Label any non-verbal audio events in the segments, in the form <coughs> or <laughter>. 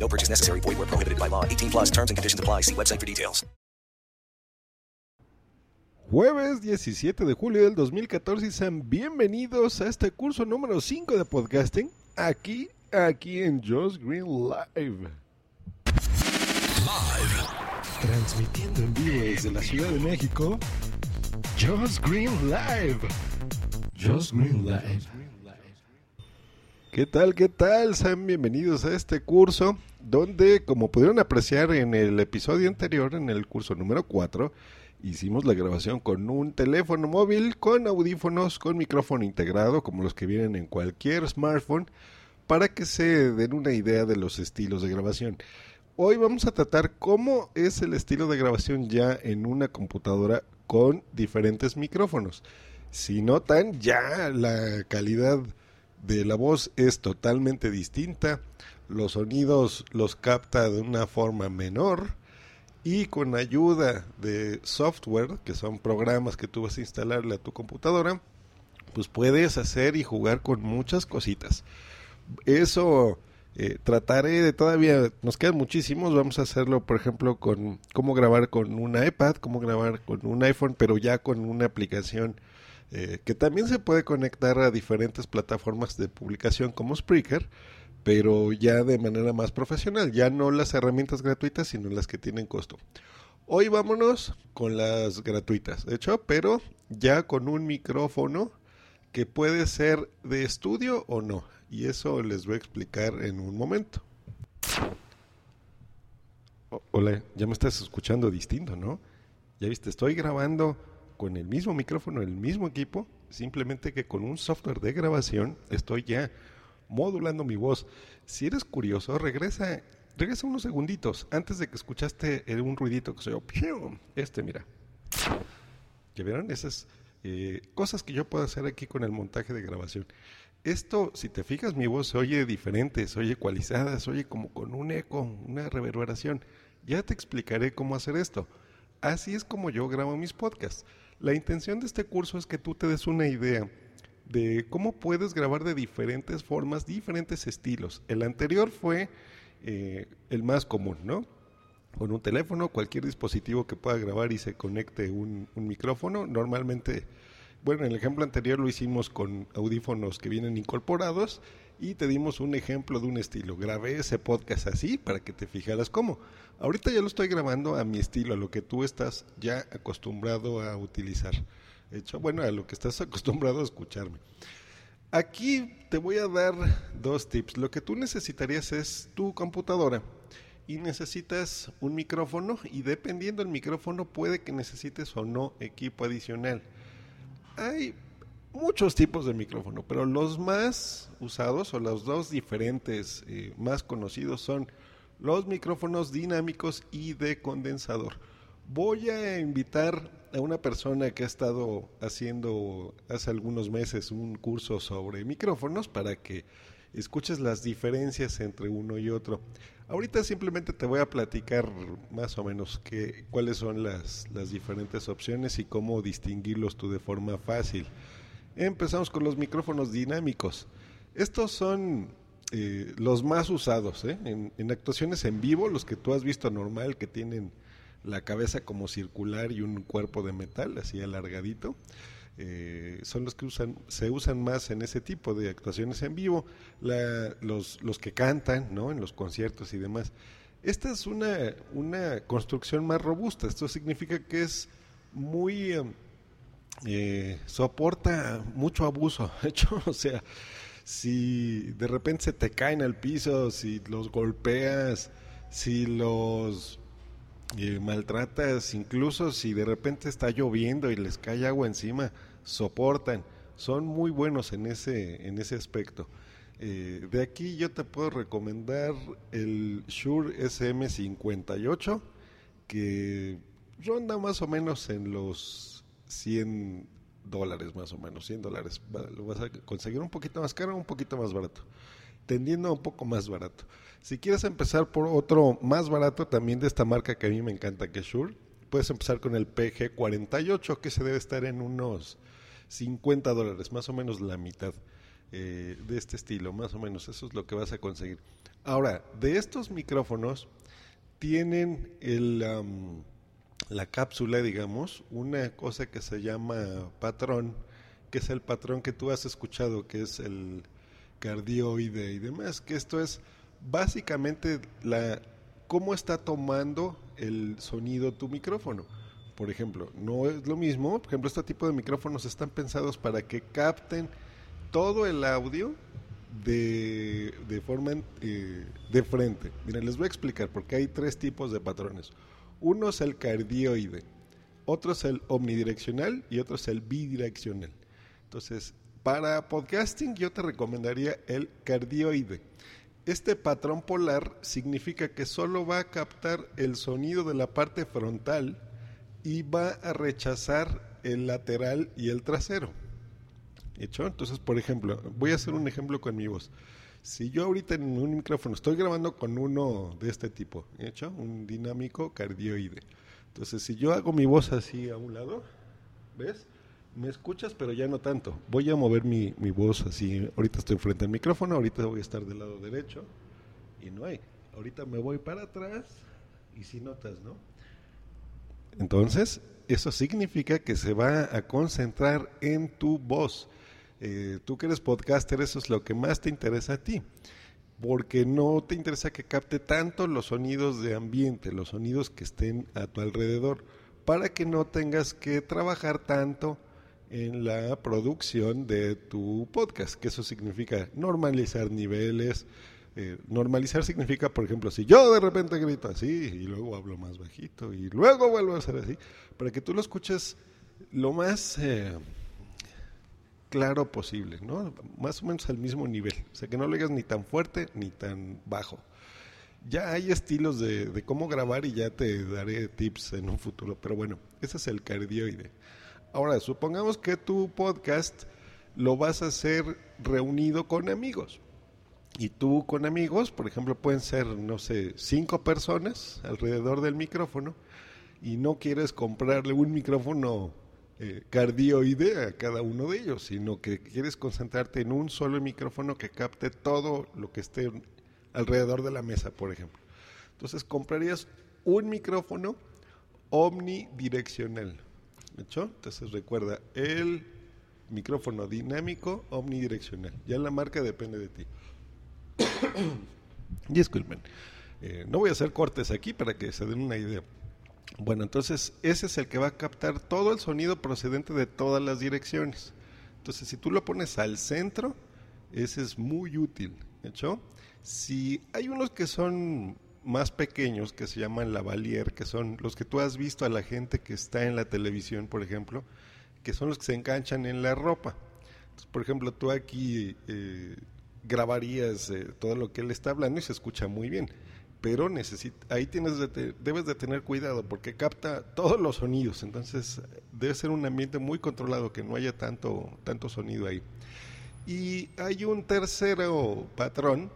No purchase necessary. Void where prohibited by law. 18 plus terms and conditions apply. See website for details. Jueves 17 de julio del 2014 y sean bienvenidos a este curso número 5 de podcasting aquí, aquí en Josh Green Live. Transmitiendo en vivo desde la Ciudad de México, Josh Green Live. Josh Green Live. ¿Qué tal? ¿Qué tal? Sean bienvenidos a este curso donde, como pudieron apreciar en el episodio anterior, en el curso número 4, hicimos la grabación con un teléfono móvil, con audífonos, con micrófono integrado, como los que vienen en cualquier smartphone, para que se den una idea de los estilos de grabación. Hoy vamos a tratar cómo es el estilo de grabación ya en una computadora con diferentes micrófonos. Si notan, ya la calidad de la voz es totalmente distinta. Los sonidos los capta de una forma menor y con ayuda de software, que son programas que tú vas a instalarle a tu computadora, pues puedes hacer y jugar con muchas cositas. Eso eh, trataré de todavía, nos quedan muchísimos, vamos a hacerlo por ejemplo con cómo grabar con un iPad, cómo grabar con un iPhone, pero ya con una aplicación eh, que también se puede conectar a diferentes plataformas de publicación como Spreaker, pero ya de manera más profesional, ya no las herramientas gratuitas, sino las que tienen costo. Hoy vámonos con las gratuitas, de hecho, pero ya con un micrófono que puede ser de estudio o no y eso les voy a explicar en un momento. hola, ya me estás escuchando distinto, ¿no? Ya viste, estoy grabando con el mismo micrófono, el mismo equipo, simplemente que con un software de grabación estoy ya modulando mi voz. Si eres curioso, regresa, regresa unos segunditos antes de que escuchaste un ruidito que soy yo. Este, mira. ¿Ya vieron? Esas eh, cosas que yo puedo hacer aquí con el montaje de grabación. Esto, si te fijas, mi voz se oye diferente, se oye ecualizada, se oye como con un eco, una reverberación. Ya te explicaré cómo hacer esto. Así es como yo grabo mis podcasts. La intención de este curso es que tú te des una idea de cómo puedes grabar de diferentes formas, diferentes estilos. El anterior fue eh, el más común, ¿no? Con un teléfono, cualquier dispositivo que pueda grabar y se conecte un, un micrófono. Normalmente bueno, en el ejemplo anterior lo hicimos con audífonos que vienen incorporados y te dimos un ejemplo de un estilo. Grabé ese podcast así para que te fijaras cómo. Ahorita ya lo estoy grabando a mi estilo, a lo que tú estás ya acostumbrado a utilizar. De hecho, bueno, a lo que estás <laughs> acostumbrado a escucharme. Aquí te voy a dar dos tips. Lo que tú necesitarías es tu computadora y necesitas un micrófono y dependiendo del micrófono puede que necesites o no equipo adicional hay muchos tipos de micrófono, pero los más usados o los dos diferentes eh, más conocidos son los micrófonos dinámicos y de condensador. Voy a invitar a una persona que ha estado haciendo hace algunos meses un curso sobre micrófonos para que escuches las diferencias entre uno y otro. Ahorita simplemente te voy a platicar más o menos qué, cuáles son las, las diferentes opciones y cómo distinguirlos tú de forma fácil. Empezamos con los micrófonos dinámicos. Estos son eh, los más usados ¿eh? en, actuaciones en vivo, los que tú has visto normal, que tienen la cabeza como circular y un cuerpo de metal así alargadito. Eh, son los que usan, se usan más en ese tipo de actuaciones en vivo, los, que cantan ¿no? en los conciertos y demás. Esta es una, una construcción más robusta, esto significa que es muy... Eh, soporta mucho abuso, <laughs> hecho, o sea, si de repente se te caen al piso, si los golpeas, si los eh, maltratas, incluso si de repente está lloviendo y les cae agua encima, soportan, son muy buenos en ese, en ese aspecto. Eh, de aquí yo te puedo recomendar el Shure SM58. que ronda más o menos en los 100 dólares más o menos, 100 dólares. Lo vas a conseguir un poquito más caro un poquito más barato, tendiendo a un poco más barato. Si quieres empezar por otro más barato, también de esta marca que a mí me encanta, que es Shure, puedes empezar con el PG48, que se debe estar en unos 50 dólares, más o menos la mitad eh, de este estilo, más o menos, eso es lo que vas a conseguir. Ahora, de estos micrófonos, tienen el, la cápsula, digamos, una cosa que se llama patrón, que es el patrón que tú has escuchado, que es el cardioide y demás, que esto es básicamente la cómo está tomando el sonido tu micrófono. Por ejemplo, no es lo mismo, por ejemplo, este tipo de micrófonos están pensados para que capten todo el audio de, de forma eh, de frente. Miren, les voy a explicar porque hay tres tipos de patrones. Uno es el cardioide, otro es el omnidireccional y otro es el bidireccional. Entonces, para podcasting yo te recomendaría el cardioide. Este patrón polar significa que solo va a captar el sonido de la parte frontal y va a rechazar el lateral y el trasero. ¿Hecho? Entonces, por ejemplo, voy a hacer un ejemplo con mi voz. Si yo ahorita en un micrófono estoy grabando con uno de este tipo, ¿hecho? Un dinámico cardioide. Entonces, si yo hago mi voz así a un lado, ¿ves? Me escuchas, pero ya no tanto. Voy a mover mi, mi voz así. Ahorita estoy frente al micrófono, ahorita voy a estar del lado derecho y no hay. Ahorita me voy para atrás y si notas, ¿no? Entonces, eso significa que se va a concentrar en tu voz. Eh, tú que eres podcaster, eso es lo que más te interesa a ti, porque no te interesa que capte tanto los sonidos de ambiente, los sonidos que estén a tu alrededor, para que no tengas que trabajar tanto en la producción de tu podcast, que eso significa normalizar niveles. Eh, normalizar significa, por ejemplo, si yo de repente grito así y luego hablo más bajito y luego vuelvo a hacer así, para que tú lo escuches lo más eh, claro posible, ¿no? Más o menos al mismo nivel. O sea, que no lo digas ni tan fuerte ni tan bajo. Ya hay estilos de, de, cómo grabar y ya te daré tips en un futuro. Pero bueno, ese es el cardioide. Ahora, supongamos que tu podcast lo vas a hacer reunido con amigos. Y tú con amigos, por ejemplo, pueden ser, no sé, cinco personas alrededor del micrófono y no quieres comprarle un micrófono eh, cardioide a cada uno de ellos, sino que quieres concentrarte en un solo micrófono que capte todo lo que esté alrededor de la mesa, por ejemplo. Entonces comprarías un micrófono omnidireccional. ¿Hecho? Entonces recuerda, el micrófono dinámico omnidireccional. Ya la marca depende de ti. <coughs> Disculpen. Eh, no voy a hacer cortes aquí para que se den una idea. Bueno, entonces ese es el que va a captar todo el sonido procedente de todas las direcciones. Entonces, si tú lo pones al centro, ese es muy útil. ¿Hecho? Si hay unos que son más pequeños que se llaman lavalier, que son los que tú has visto a la gente que está en la televisión, por ejemplo, que son los que se enganchan en la ropa. Entonces, por ejemplo, tú aquí eh, grabarías eh, todo lo que él está hablando y se escucha muy bien pero ahí tienes debes de tener cuidado porque capta todos los sonidos, entonces debe ser un ambiente muy controlado que no haya tanto, tanto sonido ahí. Y hay un tercero patrón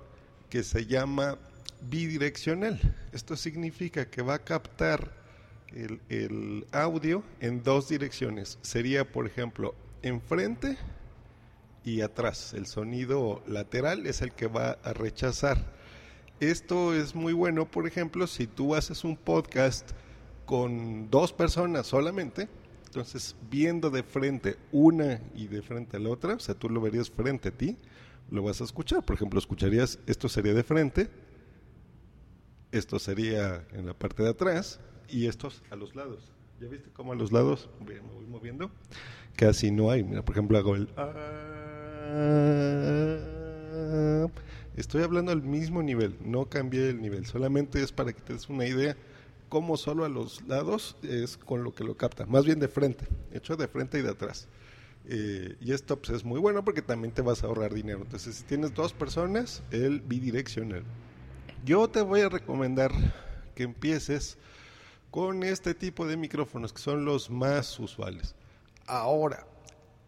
que se llama bidireccional. Esto significa que va a captar el, el audio en dos direcciones. Sería, por ejemplo, enfrente y atrás. El sonido lateral es el que va a rechazar esto es muy bueno, por ejemplo, si tú haces un podcast con dos personas solamente, entonces viendo de frente una y de frente a la otra, o sea, tú lo verías frente a ti, lo vas a escuchar. Por ejemplo, escucharías, esto sería de frente, esto sería en la parte de atrás y estos a los lados. ¿Ya viste cómo a los lados me voy moviendo? Casi no hay. Mira, por ejemplo, hago el... Estoy hablando al mismo nivel, no cambié el nivel, solamente es para que te des una idea cómo solo a los lados es con lo que lo capta, más bien de frente, hecho de frente y de atrás. Eh, y esto pues, es muy bueno porque también te vas a ahorrar dinero. Entonces, si tienes dos personas, el bidireccional. Yo te voy a recomendar que empieces con este tipo de micrófonos que son los más usuales. Ahora,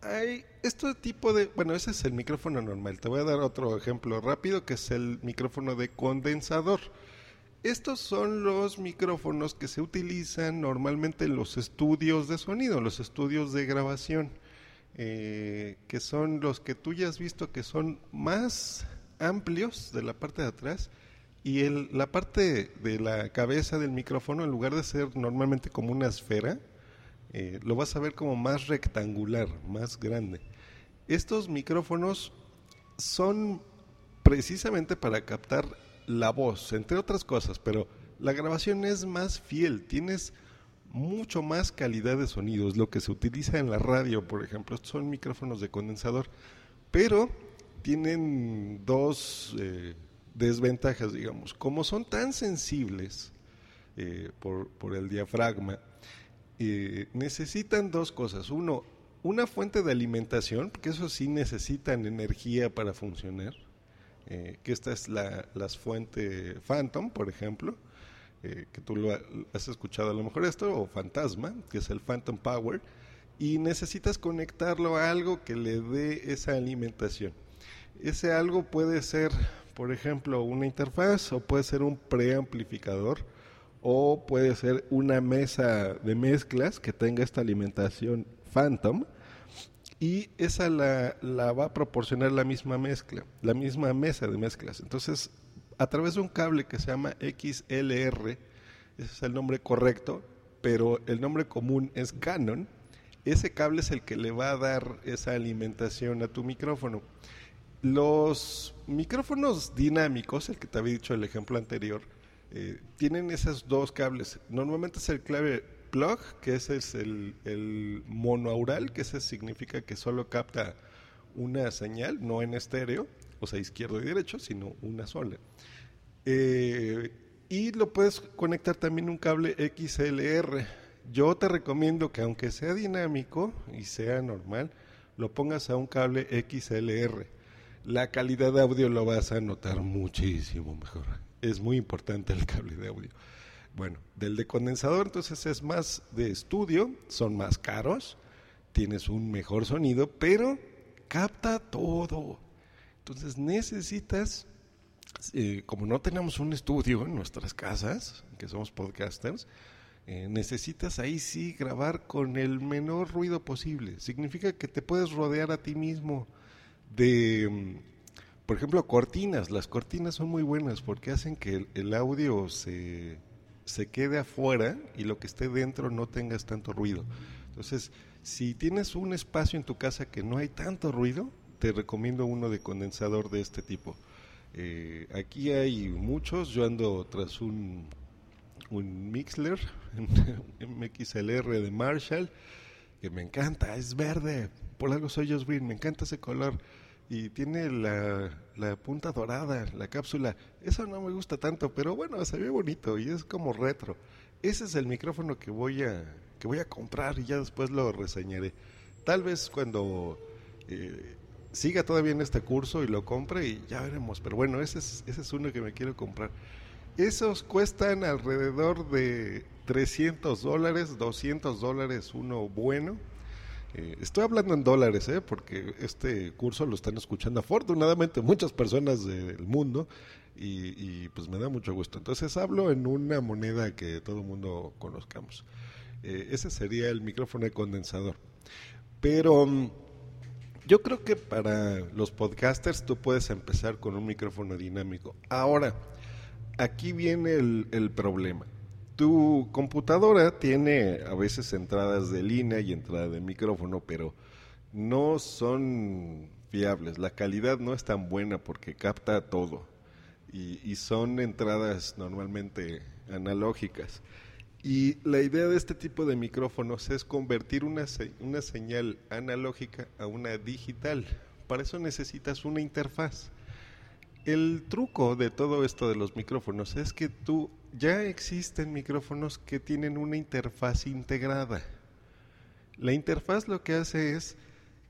hay este tipo de, bueno, ese es el micrófono normal. Te voy a dar otro ejemplo rápido que es el micrófono de condensador. Estos son los micrófonos que se utilizan normalmente en los estudios de sonido, los estudios de grabación, eh, que son los que tú ya has visto que son más amplios de la parte de atrás y el, la parte de la cabeza del micrófono, en lugar de ser normalmente como una esfera, eh, lo vas a ver como más rectangular, más grande. Estos micrófonos son precisamente para captar la voz, entre otras cosas, pero la grabación es más fiel, tienes mucho más calidad de sonidos, lo que se utiliza en la radio, por ejemplo, son micrófonos de condensador, pero tienen dos eh, desventajas, digamos, como son tan sensibles eh, por, el diafragma, eh, necesitan dos cosas. Uno, una fuente de alimentación, porque eso sí necesitan energía para funcionar, eh, que esta es la, las fuente Phantom, por ejemplo, eh, que tú lo has escuchado a lo mejor esto, o Fantasma, que es el Phantom Power, y necesitas conectarlo a algo que le dé esa alimentación. Ese algo puede ser, por ejemplo, una interfaz o puede ser un preamplificador o puede ser una mesa de mezclas que tenga esta alimentación Phantom y esa la, la, va a proporcionar la misma mezcla, la misma mesa de mezclas. Entonces, a través de un cable que se llama XLR, ese es el nombre correcto, pero el nombre común es Canon, ese cable es el que le va a dar esa alimentación a tu micrófono. Los micrófonos dinámicos, el que te había dicho el ejemplo anterior, eh, tienen esos dos cables. Normalmente es el clave plug, que ese es el, el monoaural, que ese significa que solo capta una señal, no en estéreo, o sea, izquierdo y derecho, sino una sola. Eh, y lo puedes conectar también un cable XLR. Yo te recomiendo que aunque sea dinámico y sea normal, lo pongas a un cable XLR. La calidad de audio lo vas a notar muchísimo mejor es muy importante el cable de audio. Bueno, del de condensador entonces es más de estudio, son más caros, tienes un mejor sonido, pero capta todo. Entonces necesitas, eh, como no tenemos un estudio en nuestras casas, que somos podcasters, eh, necesitas ahí sí grabar con el menor ruido posible. Significa que te puedes rodear a ti mismo de mm, por ejemplo, cortinas. Las cortinas son muy buenas porque hacen que el, audio se, se, quede afuera y lo que esté dentro no tengas tanto ruido. Entonces, si tienes un espacio en tu casa que no hay tanto ruido, te recomiendo uno de condensador de este tipo. Eh, aquí hay muchos, yo ando tras un, un Mixler, <laughs> MXLR de Marshall, que me encanta, es verde, por algo soy Josh Green, me encanta ese color y tiene la, la, punta dorada, la cápsula. Eso no me gusta tanto, pero bueno, se ve bonito y es como retro. Ese es el micrófono que voy a, que voy a comprar y ya después lo reseñaré. Tal vez cuando eh, siga todavía en este curso y lo compre y ya veremos. Pero bueno, ese es, ese es uno que me quiero comprar. Esos cuestan alrededor de 300 dólares, 200 dólares uno bueno eh, estoy hablando en dólares, ¿eh? porque este curso lo están escuchando afortunadamente muchas personas del mundo y, pues me da mucho gusto. Entonces hablo en una moneda que todo el mundo conozcamos. Eh, ese sería el micrófono de condensador. Pero mm, yo creo que para los podcasters tú puedes empezar con un micrófono dinámico. Ahora, aquí viene el problema tu computadora tiene a veces entradas de línea y entrada de micrófono, pero no son fiables. La calidad no es tan buena porque capta todo. Y, son entradas normalmente analógicas. Y la idea de este tipo de micrófonos es convertir una, una señal analógica a una digital. Para eso necesitas una interfaz. El truco de todo esto de los micrófonos es que tú ya existen micrófonos que tienen una interfaz integrada. La interfaz lo que hace es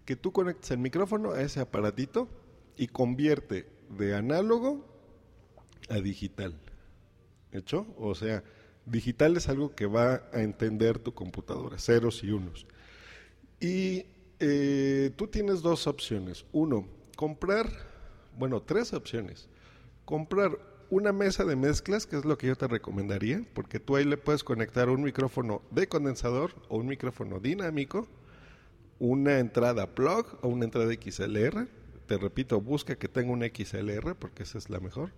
que tú conectes el micrófono a ese aparatito y convierte de análogo a digital. ¿Hecho? O sea, Digital es algo que va a entender tu computadora, ceros y unos. Y eh, tú tienes dos opciones. Uno, comprar, bueno, tres opciones. Comprar una mesa de mezclas, que es lo que yo te recomendaría, porque tú ahí le puedes conectar un micrófono de condensador o un micrófono dinámico, una entrada plug o una entrada XLR. Te repito, busca que tenga una XLR porque esa es la mejor.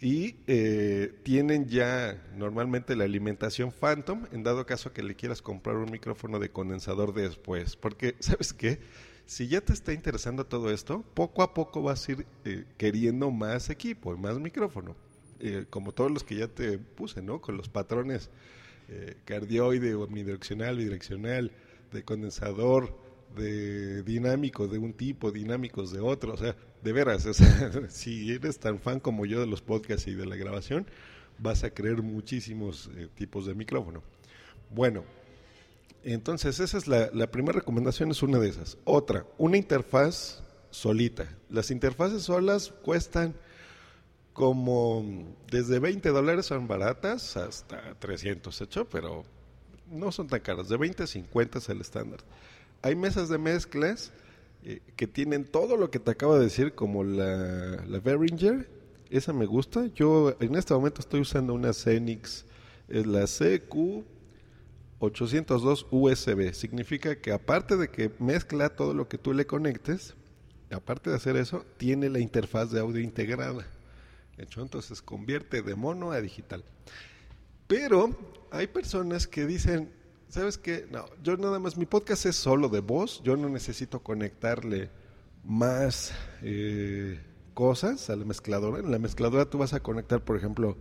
Y eh, tienen ya normalmente la alimentación Phantom, en dado caso que le quieras comprar un micrófono de condensador después. Porque, <laughs> ¿sabes qué? Si ya te está interesando todo esto, poco a poco vas a ir eh, queriendo más equipo, más micrófono. Eh, como todos los que ya te puse, ¿no? Con los patrones eh, cardioide, omnidireccional, bidireccional, de condensador, de dinámicos de un tipo, dinámicos de otro. O sea, de veras, <laughs> si eres tan fan como yo de los podcasts y de la grabación, vas a creer muchísimos tipos de micrófono. Bueno, entonces, esa es la, primera recomendación, es una de esas. Otra, una interfaz solita. Las interfaces solas cuestan como desde 20 dólares son baratas hasta 300 hecho, pero no son tan caras. De 20 a 50 es el estándar. Hay mesas de mezclas eh, que tienen todo lo que te acabo de decir, como la, la Behringer. Esa me gusta. Yo en este momento estoy usando una Xenix, es la CQ 802 USB. Significa que aparte de que mezcla todo lo que tú le conectes, aparte de hacer eso, tiene la interfaz de audio integrada. Hecho, entonces convierte de mono a digital. Pero hay personas que dicen, ¿sabes qué? No, yo nada más, mi podcast es solo de voz, yo no necesito conectarle más eh, cosas a la mezcladora. En la mezcladora tú vas a conectar, por ejemplo,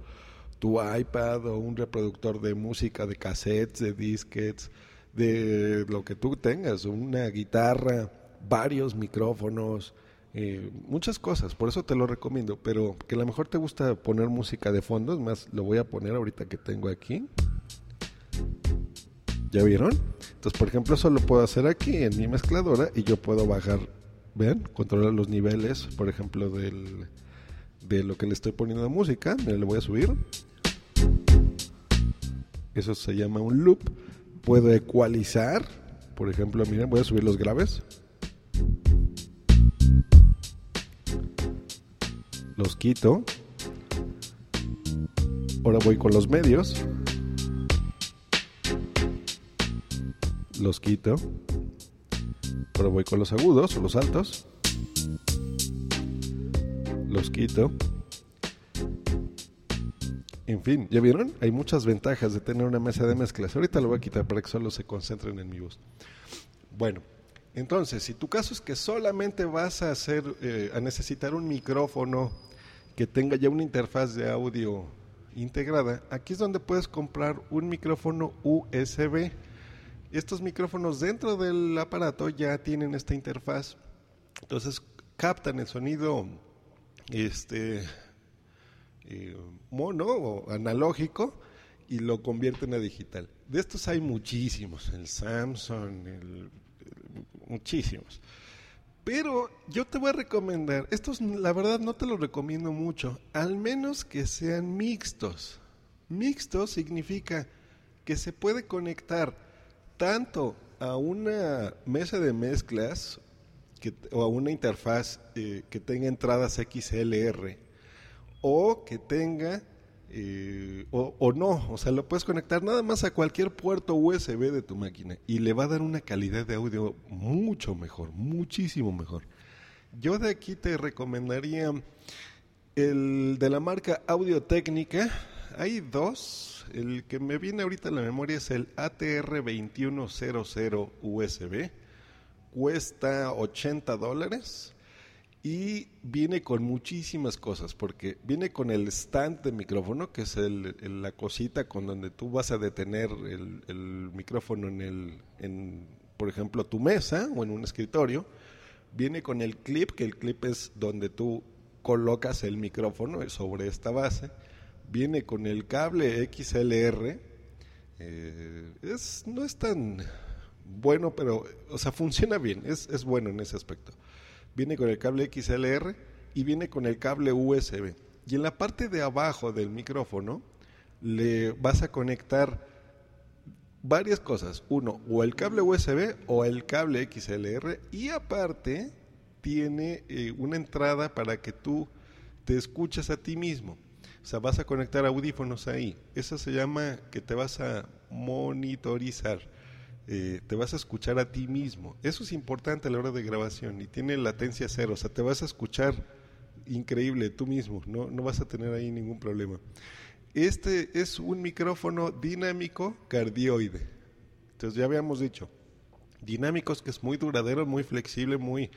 tu iPad o un reproductor de música, de cassettes, de disquets, de lo que tú tengas, una guitarra, varios micrófonos, eh, muchas cosas, por eso te lo recomiendo, pero que a lo mejor te gusta poner música de fondo, es más, lo voy a poner ahorita que tengo aquí. ¿Ya vieron? Entonces, por ejemplo, eso lo puedo hacer aquí en mi mezcladora y yo puedo bajar, ¿ven? Controlar los niveles, por ejemplo, del, de lo que le estoy poniendo de música. Le voy a subir. Eso se llama un loop. Puedo ecualizar. Por ejemplo, miren, voy a subir los graves. Los quito. Ahora voy con los medios. Los quito. Ahora voy con los agudos o los altos. Los quito. En fin, ¿ya vieron? Hay muchas ventajas de tener una mesa de mezclas. Ahorita lo voy a quitar para que solo se concentren en mi voz. Bueno, entonces, si tu caso es que solamente vas a hacer, eh, a necesitar un micrófono que tenga ya una interfaz de audio integrada, aquí es donde puedes comprar un micrófono USB. Estos micrófonos dentro del aparato ya tienen esta interfaz, entonces captan el sonido este eh, mono o analógico y lo convierten a digital. De estos hay muchísimos, el Samsung, muchísimos. Pero yo te voy a recomendar, estos la verdad no te los recomiendo mucho, al menos que sean mixtos. Mixto significa que se puede conectar tanto a una mesa de mezclas o a una interfaz eh, que tenga entradas XLR o que tenga eh, o, no, o sea, lo puedes conectar nada más a cualquier puerto USB de tu máquina y le va a dar una calidad de audio mucho mejor, muchísimo mejor. Yo de aquí te recomendaría el de la marca Audio Técnica. Hay dos. El que me viene ahorita en la memoria es el ATR2100 USB. Cuesta 80 dólares. Y viene con muchísimas cosas, porque viene con el stand de micrófono, que es la cosita con donde tú vas a detener el, micrófono en, el, por ejemplo, tu mesa o en un escritorio. Viene con el clip, que el clip es donde tú colocas el micrófono sobre esta base. Viene con el cable XLR. Eh, es, no es tan bueno, pero, o sea, funciona bien, es, es bueno en ese aspecto viene con el cable XLR y viene con el cable USB. Y en la parte de abajo del micrófono, le vas a conectar varias cosas. Uno, o el cable USB o el cable XLR y aparte tiene eh, una entrada para que tú te escuches a ti mismo. O sea, vas a conectar audífonos ahí. Eso se llama que te vas a monitorizar. Eh, te vas a escuchar a ti mismo. Eso es importante a la hora de grabación y tiene latencia cero. O sea, te vas a escuchar increíble tú mismo. No, no vas a tener ahí ningún problema. Este es un micrófono dinámico cardioide. Entonces ya habíamos dicho, dinámicos que es muy duradero, muy flexible, muy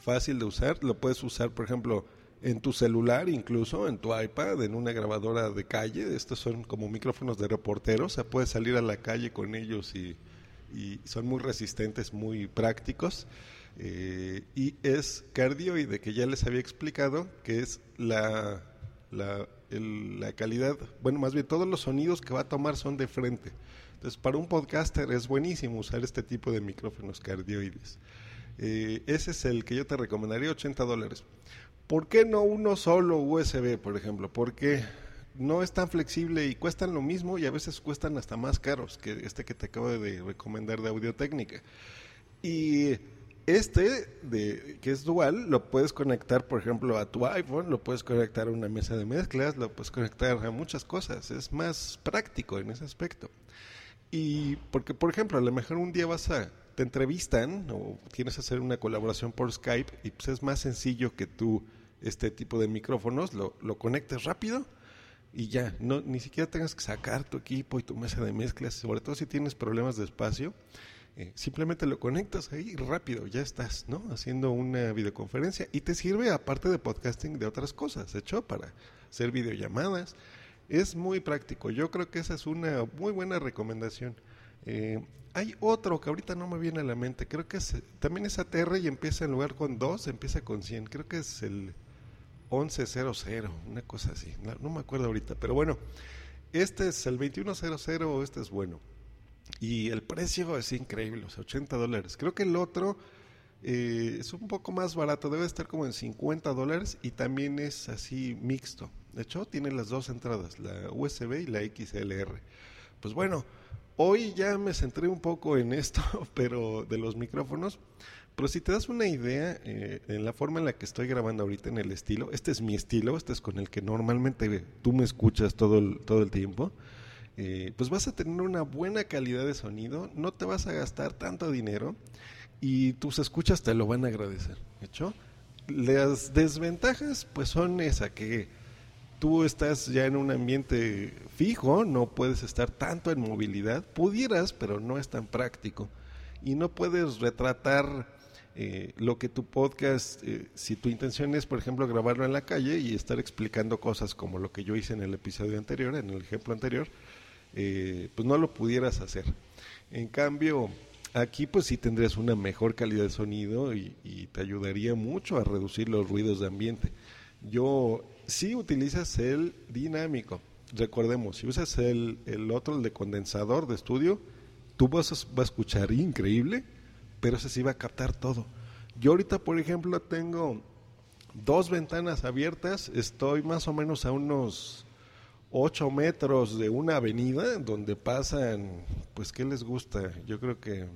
fácil de usar. Lo puedes usar, por ejemplo, en tu celular, incluso en tu iPad, en una grabadora de calle. Estos son como micrófonos de reportero. O sea, puedes salir a la calle con ellos y, son muy resistentes, muy prácticos. Eh, y es cardioide, que ya les había explicado, que es la, la la calidad, bueno, más bien todos los sonidos que va a tomar son de frente. Entonces, para un podcaster es buenísimo usar este tipo de micrófonos cardioides. Eh, ese es el que yo te recomendaría, 80 dólares. ¿Por qué no uno solo USB, por ejemplo? Porque no es tan flexible y cuestan lo mismo y a veces cuestan hasta más caros que este que te acabo de recomendar de Audio Técnica. Y este, de, que es dual, lo puedes conectar, por ejemplo, a tu iPhone, lo puedes conectar a una mesa de mezclas, lo puedes conectar a muchas cosas. Es más práctico en ese aspecto. Y porque, por ejemplo, a lo mejor un día vas a, te entrevistan o tienes que hacer una colaboración por Skype y pues es más sencillo que tú este tipo de micrófonos lo, lo conectes rápido y ya, no, ni siquiera tengas que sacar tu equipo y tu mesa de mezclas, sobre todo si tienes problemas de espacio eh, simplemente lo conectas ahí rápido, ya estás, ¿no? Haciendo una videoconferencia y te sirve aparte de podcasting de otras cosas, hecho para hacer videollamadas. Es muy práctico, yo creo que esa es una muy buena recomendación. Eh, hay otro que ahorita no me viene a la mente, creo que es, también es ATR y empieza en lugar con 2, empieza con 100, creo que es el 1100, una cosa así, no, me acuerdo ahorita, pero bueno, este es el 2100, este es bueno. Y el precio es increíble, o sea, 80 dólares. Creo que el otro eh, es un poco más barato, debe estar como en 50 dólares y también es así mixto. De hecho, tiene las dos entradas, la USB y la XLR. Pues bueno, hoy ya me centré un poco en esto, <laughs> pero de los micrófonos. Pero si te das una idea eh, en la forma en la que estoy grabando ahorita en el estilo, este es mi estilo, este es con el que normalmente tú me escuchas todo el, todo el tiempo. Eh, pues vas a tener una buena calidad de sonido, no te vas a gastar tanto dinero y tus escuchas te lo van a agradecer. ¿Hecho? Las desventajas pues son esa que tú estás ya en un ambiente fijo, no puedes estar tanto en movilidad, pudieras, pero no es tan práctico y no puedes retratar eh, lo que tu podcast, eh, si tu intención es, por ejemplo, grabarlo en la calle y estar explicando cosas como lo que yo hice en el episodio anterior, en el ejemplo anterior, eh, pues no lo pudieras hacer. En cambio, aquí pues sí tendrías una mejor calidad de sonido y, te ayudaría mucho a reducir los ruidos de ambiente. Yo, si utilizas el dinámico, recordemos, si usas el, el otro, el de condensador de estudio, tú vas a, vas a escuchar increíble, pero ese sí va a captar todo. Yo ahorita, por ejemplo, tengo dos ventanas abiertas, estoy más o menos a unos 8 metros de una avenida donde pasan, pues, ¿qué les gusta? Yo creo que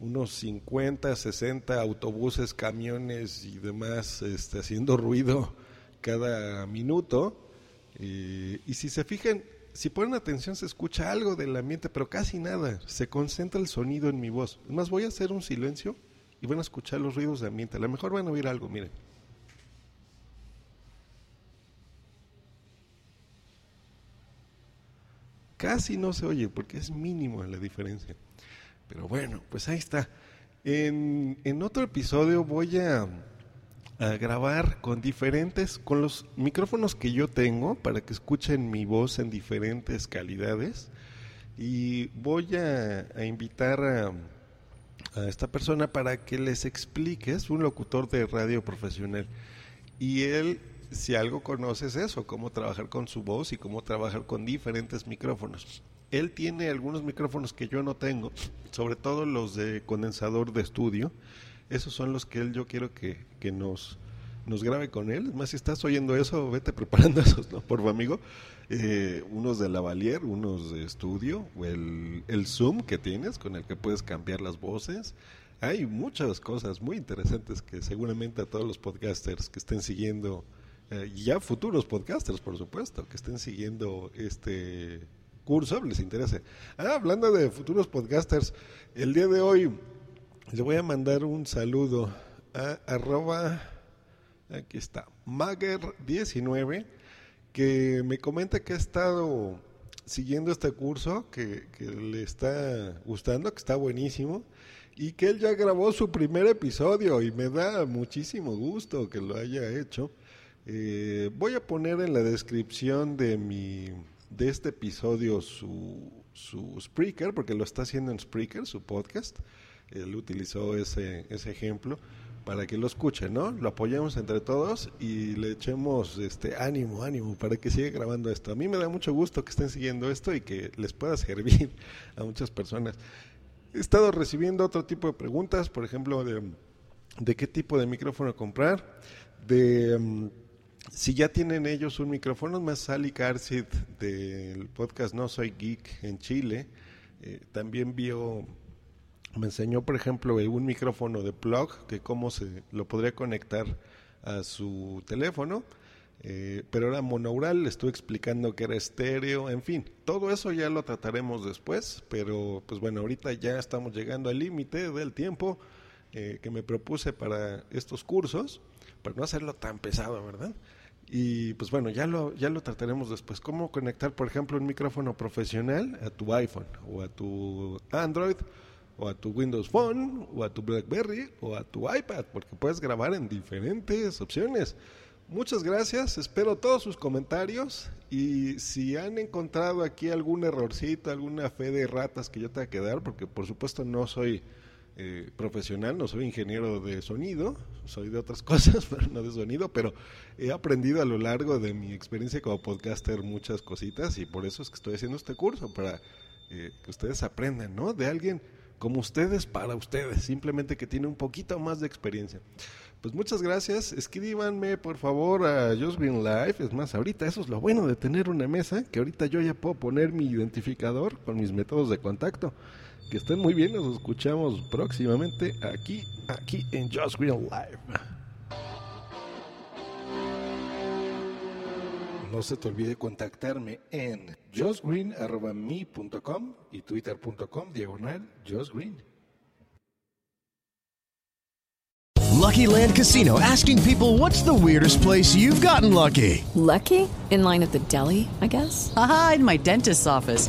unos 50, 60 autobuses, camiones y demás este, haciendo ruido cada minuto. y si se fijan, si ponen atención se escucha algo del ambiente, pero casi nada. Se concentra el sonido en mi voz. Además voy a hacer un silencio y van a escuchar los ruidos de ambiente. A lo mejor van a oír algo, miren. casi no se oye porque es mínimo la diferencia. Pero bueno, pues ahí está. En, otro episodio voy a, a, grabar con diferentes, con los micrófonos que yo tengo para que escuchen mi voz en diferentes calidades. Y voy a, a invitar a, a esta persona para que les explique, es un locutor de radio profesional. Y él si algo conoces eso, cómo trabajar con su voz y cómo trabajar con diferentes micrófonos. Él tiene algunos micrófonos que yo no tengo, sobre todo los de condensador de estudio. Esos son los que él yo quiero que, nos nos grabe con él. Es más, si estás oyendo eso, vete preparando <laughs> esos, ¿no? Por amigo. Eh, unos de lavalier, unos de estudio, el, el Zoom que tienes con el que puedes cambiar las voces. Hay muchas cosas muy interesantes que seguramente a todos los podcasters que estén siguiendo, eh, ya futuros podcasters, por supuesto, que estén siguiendo este curso, les interesa. Ah, hablando de futuros podcasters, el día de hoy le voy a mandar un saludo a arroba, aquí está, Mager19 que me comenta que ha estado siguiendo este curso, que, le está gustando, que está buenísimo, y que él ya grabó su primer episodio y me da muchísimo gusto que lo haya hecho. Eh, voy a poner en la descripción de mi de este episodio su, su Spreaker, porque lo está haciendo en Spreaker, su podcast. Él utilizó ese, ese ejemplo para que lo escuchen, ¿no? Lo apoyemos entre todos y le echemos este ánimo, ánimo para que siga grabando esto. A mí me da mucho gusto que estén siguiendo esto y que les pueda <laughs> servir a muchas personas. He estado recibiendo otro tipo de preguntas, por ejemplo, de, de qué tipo de micrófono comprar, de um, si ya tienen ellos un micrófono, más Sally Carsid del podcast No Soy Geek en Chile, eh, también vio me enseñó, por ejemplo, un micrófono de plug, que cómo se lo podría conectar a su teléfono, eh, pero era monaural, le estuve explicando que era estéreo, en fin, todo eso ya lo trataremos después, pero pues bueno, ahorita ya estamos llegando al límite del tiempo eh, que me propuse para estos cursos, para no hacerlo tan pesado, ¿verdad? Y pues bueno, ya lo, ya lo trataremos después. ¿Cómo conectar, por ejemplo, un micrófono profesional a tu iPhone o a tu Android? O a tu Windows Phone, o a tu BlackBerry, o a tu iPad, porque puedes grabar en diferentes opciones. Muchas gracias, espero todos sus comentarios y si han encontrado aquí algún errorcito, alguna fe de ratas que yo tenga que dar, porque por supuesto no soy eh, profesional, no soy ingeniero de sonido, soy de otras <laughs> cosas, pero no de sonido, pero he aprendido a lo largo de mi experiencia como podcaster muchas cositas y por eso es que estoy haciendo este curso, para eh, que ustedes aprendan, ¿no? De alguien como ustedes para ustedes, simplemente que tiene un poquito más de experiencia. Pues muchas gracias. Escríbanme por favor a Just Green Life. Es más, ahorita eso es lo bueno de tener una mesa, que ahorita yo ya puedo poner mi identificador con mis métodos de contacto. Que estén muy bien, nos escuchamos próximamente aquí, aquí en Just Green Live. No se te olvide contactarme en justgreen.me.com y twitter.com diagonal justgreen. Lucky Land Casino asking people what's the weirdest place you've gotten lucky? Lucky? In line at the deli, I guess? Aha, in my dentist's office.